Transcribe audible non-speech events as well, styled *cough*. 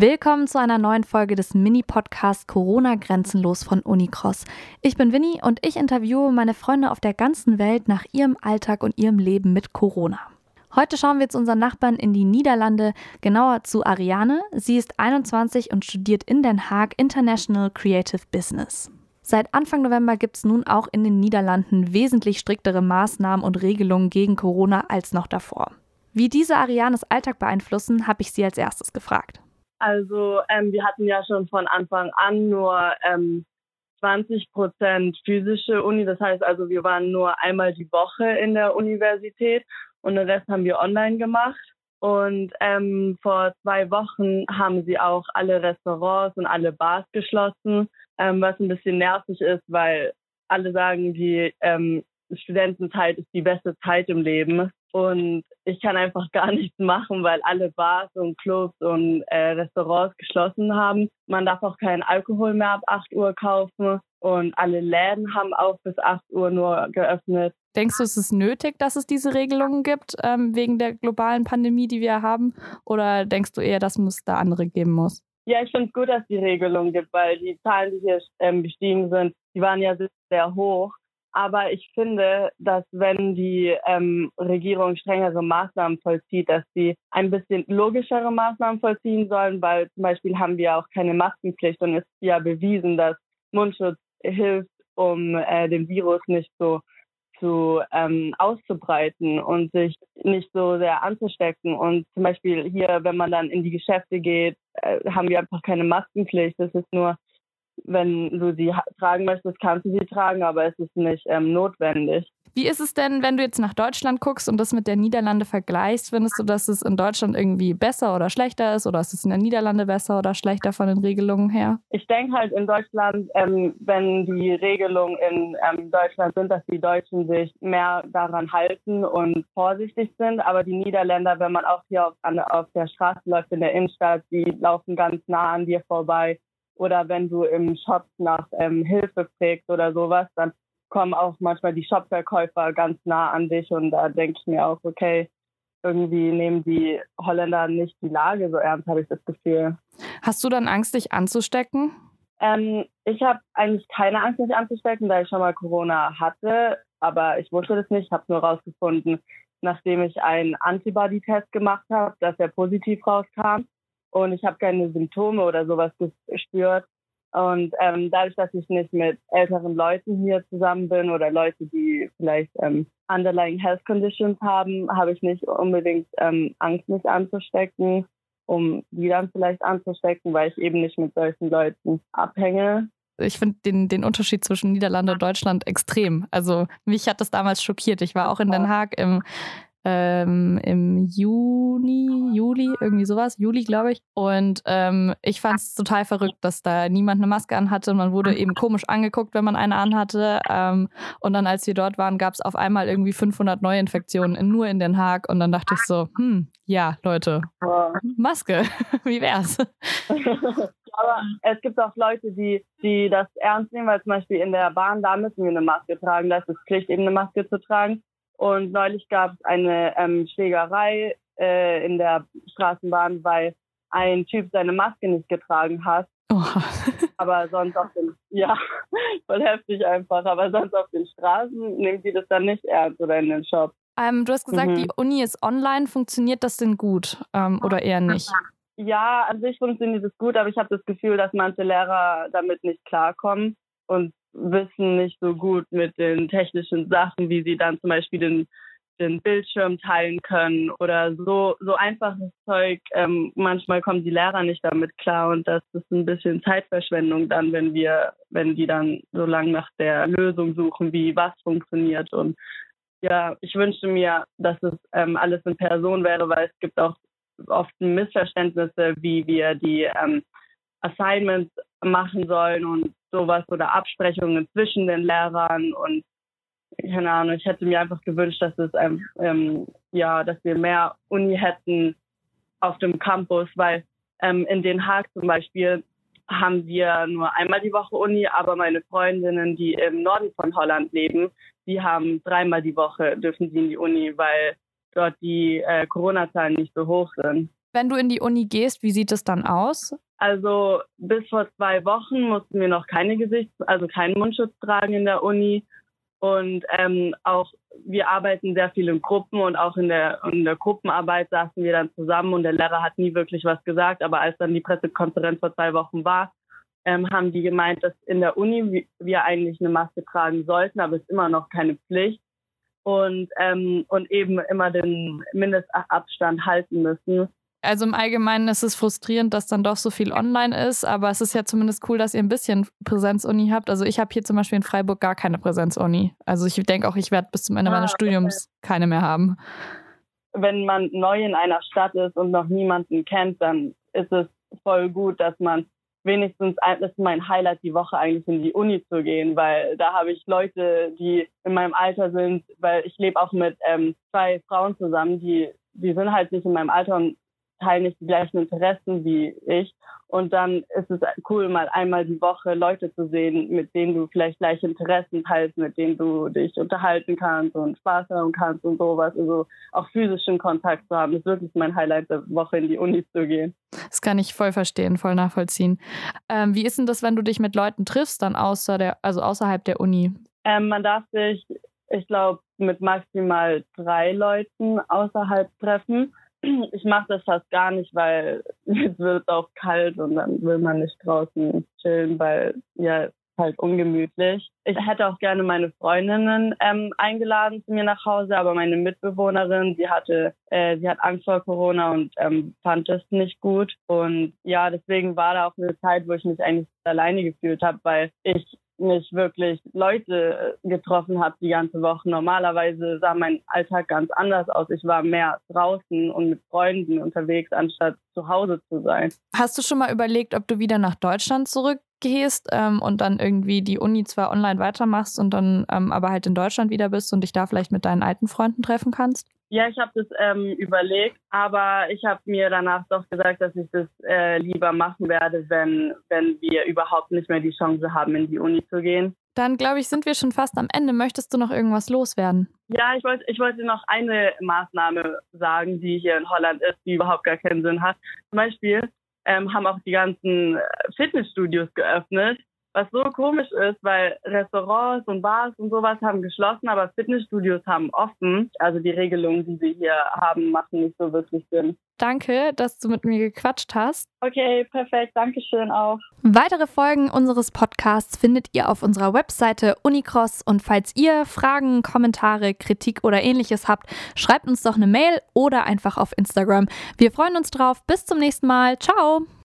Willkommen zu einer neuen Folge des Mini-Podcasts Corona Grenzenlos von Unicross. Ich bin Winnie und ich interviewe meine Freunde auf der ganzen Welt nach ihrem Alltag und ihrem Leben mit Corona. Heute schauen wir zu unseren Nachbarn in die Niederlande, genauer zu Ariane. Sie ist 21 und studiert in Den Haag International Creative Business. Seit Anfang November gibt es nun auch in den Niederlanden wesentlich striktere Maßnahmen und Regelungen gegen Corona als noch davor. Wie diese Arianes Alltag beeinflussen, habe ich sie als erstes gefragt. Also ähm, wir hatten ja schon von Anfang an nur ähm, 20 Prozent physische Uni. Das heißt also, wir waren nur einmal die Woche in der Universität und den Rest haben wir online gemacht. Und ähm, vor zwei Wochen haben sie auch alle Restaurants und alle Bars geschlossen, ähm, was ein bisschen nervig ist, weil alle sagen, die ähm, Studentenzeit ist die beste Zeit im Leben. Und ich kann einfach gar nichts machen, weil alle Bars und Clubs und äh, Restaurants geschlossen haben. Man darf auch keinen Alkohol mehr ab 8 Uhr kaufen und alle Läden haben auch bis 8 Uhr nur geöffnet. Denkst du, es ist nötig, dass es diese Regelungen gibt, ähm, wegen der globalen Pandemie, die wir haben? Oder denkst du eher, dass es da andere geben muss? Ja, ich finde es gut, dass es die Regelungen gibt, weil die Zahlen, die hier ähm, gestiegen sind, die waren ja sehr hoch. Aber ich finde, dass wenn die ähm, Regierung strengere Maßnahmen vollzieht, dass sie ein bisschen logischere Maßnahmen vollziehen sollen, weil zum Beispiel haben wir auch keine Maskenpflicht und es ist ja bewiesen, dass Mundschutz hilft, um äh, den Virus nicht so zu ähm, auszubreiten und sich nicht so sehr anzustecken. Und zum Beispiel hier, wenn man dann in die Geschäfte geht, äh, haben wir einfach keine Maskenpflicht. Das ist nur wenn du sie tragen möchtest, kannst du sie tragen, aber es ist nicht ähm, notwendig. Wie ist es denn, wenn du jetzt nach Deutschland guckst und das mit der Niederlande vergleichst? Findest du, dass es in Deutschland irgendwie besser oder schlechter ist oder ist es in der Niederlande besser oder schlechter von den Regelungen her? Ich denke halt in Deutschland, ähm, wenn die Regelungen in ähm, Deutschland sind, dass die Deutschen sich mehr daran halten und vorsichtig sind. Aber die Niederländer, wenn man auch hier auf, an, auf der Straße läuft in der Innenstadt, die laufen ganz nah an dir vorbei oder wenn du im Shop nach ähm, Hilfe fragst oder sowas, dann kommen auch manchmal die Shopverkäufer ganz nah an dich und da denke ich mir auch, okay, irgendwie nehmen die Holländer nicht die Lage so ernst, habe ich das Gefühl. Hast du dann Angst, dich anzustecken? Ähm, ich habe eigentlich keine Angst, mich anzustecken, da ich schon mal Corona hatte, aber ich wusste das nicht. Ich habe nur rausgefunden, nachdem ich einen Antibody-Test gemacht habe, dass er positiv rauskam und ich habe keine Symptome oder sowas gespürt. Und ähm, dadurch, dass ich nicht mit älteren Leuten hier zusammen bin oder Leute, die vielleicht ähm, underlying health conditions haben, habe ich nicht unbedingt ähm, Angst, mich anzustecken, um die dann vielleicht anzustecken, weil ich eben nicht mit solchen Leuten abhänge. Ich finde den, den Unterschied zwischen Niederlande und Deutschland extrem. Also mich hat das damals schockiert. Ich war auch in Den Haag im ähm, im Juni, Juli, irgendwie sowas, Juli, glaube ich. Und ähm, ich fand es total verrückt, dass da niemand eine Maske anhatte man wurde eben komisch angeguckt, wenn man eine anhatte. Ähm, und dann, als wir dort waren, gab es auf einmal irgendwie 500 Neuinfektionen in, nur in Den Haag. Und dann dachte ich so, hm, ja, Leute, Maske, *laughs* wie wär's? *laughs* Aber es gibt auch Leute, die, die das ernst nehmen, weil zum Beispiel in der Bahn, da müssen wir eine Maske tragen. Da ist es Pflicht, eben eine Maske zu tragen. Und neulich gab es eine ähm, Schlägerei äh, in der Straßenbahn, weil ein Typ seine Maske nicht getragen hat. Oh. *laughs* aber sonst auf den, ja, *laughs* voll heftig einfach. Aber sonst auf den Straßen nehmen die das dann nicht ernst oder in den Shop. Ähm, du hast gesagt, mhm. die Uni ist online. Funktioniert das denn gut ähm, oder eher nicht? Ja, an sich funktioniert es gut, aber ich habe das Gefühl, dass manche Lehrer damit nicht klarkommen und wissen nicht so gut mit den technischen Sachen, wie sie dann zum Beispiel den, den Bildschirm teilen können oder so, so einfaches Zeug. Ähm, manchmal kommen die Lehrer nicht damit klar und das ist ein bisschen Zeitverschwendung dann, wenn wir, wenn die dann so lange nach der Lösung suchen, wie was funktioniert. Und ja, ich wünschte mir, dass es ähm, alles in Person wäre, weil es gibt auch oft Missverständnisse, wie wir die ähm, Assignments machen sollen und sowas oder Absprechungen zwischen den Lehrern und keine Ahnung, ich hätte mir einfach gewünscht, dass es ähm, ja, dass wir mehr Uni hätten auf dem Campus, weil ähm, in Den Haag zum Beispiel haben wir nur einmal die Woche Uni, aber meine Freundinnen, die im Norden von Holland leben, die haben dreimal die Woche dürfen sie in die Uni, weil dort die äh, Corona-Zahlen nicht so hoch sind. Wenn du in die Uni gehst, wie sieht es dann aus? Also bis vor zwei Wochen mussten wir noch keine Gesichts-, also keinen Mundschutz tragen in der Uni. Und ähm, auch wir arbeiten sehr viel in Gruppen und auch in der, in der Gruppenarbeit saßen wir dann zusammen und der Lehrer hat nie wirklich was gesagt. Aber als dann die Pressekonferenz vor zwei Wochen war, ähm, haben die gemeint, dass in der Uni wir eigentlich eine Maske tragen sollten, aber es ist immer noch keine Pflicht und, ähm, und eben immer den Mindestabstand halten müssen. Also im Allgemeinen ist es frustrierend, dass dann doch so viel online ist, aber es ist ja zumindest cool, dass ihr ein bisschen Präsenzuni habt. Also ich habe hier zum Beispiel in Freiburg gar keine Präsenzuni. Also ich denke auch, ich werde bis zum Ende ah, meines Studiums okay. keine mehr haben. Wenn man neu in einer Stadt ist und noch niemanden kennt, dann ist es voll gut, dass man wenigstens, das ist mein Highlight die Woche eigentlich in die Uni zu gehen, weil da habe ich Leute, die in meinem Alter sind, weil ich lebe auch mit ähm, zwei Frauen zusammen, die die sind halt nicht in meinem Alter und teilen nicht die gleichen Interessen wie ich. Und dann ist es cool, mal einmal die Woche Leute zu sehen, mit denen du vielleicht gleiche Interessen teilst, mit denen du dich unterhalten kannst und Spaß haben kannst und sowas. Also auch physischen Kontakt zu haben. Das ist wirklich mein Highlight der Woche, in die Uni zu gehen. Das kann ich voll verstehen, voll nachvollziehen. Ähm, wie ist denn das, wenn du dich mit Leuten triffst, dann außer der, also außerhalb der Uni? Ähm, man darf sich, ich glaube, mit maximal drei Leuten außerhalb treffen *clears throat* ich mache das fast gar nicht, weil *laughs* es wird auch kalt und dann will man nicht draußen chillen, weil ja halt ungemütlich. Ich hätte auch gerne meine Freundinnen ähm, eingeladen zu mir nach Hause, aber meine Mitbewohnerin, sie hatte, äh, sie hat Angst vor Corona und ähm, fand es nicht gut. Und ja, deswegen war da auch eine Zeit, wo ich mich eigentlich alleine gefühlt habe, weil ich nicht wirklich Leute äh, getroffen habe die ganze Woche. Normalerweise sah mein Alltag ganz anders aus. Ich war mehr draußen und mit Freunden unterwegs, anstatt zu Hause zu sein. Hast du schon mal überlegt, ob du wieder nach Deutschland zurückgehst ähm, und dann irgendwie die Uni zwar online weitermachst und dann ähm, aber halt in Deutschland wieder bist und dich da vielleicht mit deinen alten Freunden treffen kannst? Ja, ich habe das ähm, überlegt, aber ich habe mir danach doch gesagt, dass ich das äh, lieber machen werde, wenn, wenn wir überhaupt nicht mehr die Chance haben, in die Uni zu gehen. Dann glaube ich, sind wir schon fast am Ende. Möchtest du noch irgendwas loswerden? Ja, ich wollte ich wollte noch eine Maßnahme sagen, die hier in Holland ist, die überhaupt gar keinen Sinn hat. Zum Beispiel ähm, haben auch die ganzen Fitnessstudios geöffnet was so komisch ist, weil Restaurants und Bars und sowas haben geschlossen, aber Fitnessstudios haben offen. Also die Regelungen, die sie hier haben, machen nicht so wirklich Sinn. Danke, dass du mit mir gequatscht hast. Okay, perfekt. Dankeschön auch. Weitere Folgen unseres Podcasts findet ihr auf unserer Webseite Unicross. Und falls ihr Fragen, Kommentare, Kritik oder ähnliches habt, schreibt uns doch eine Mail oder einfach auf Instagram. Wir freuen uns drauf. Bis zum nächsten Mal. Ciao.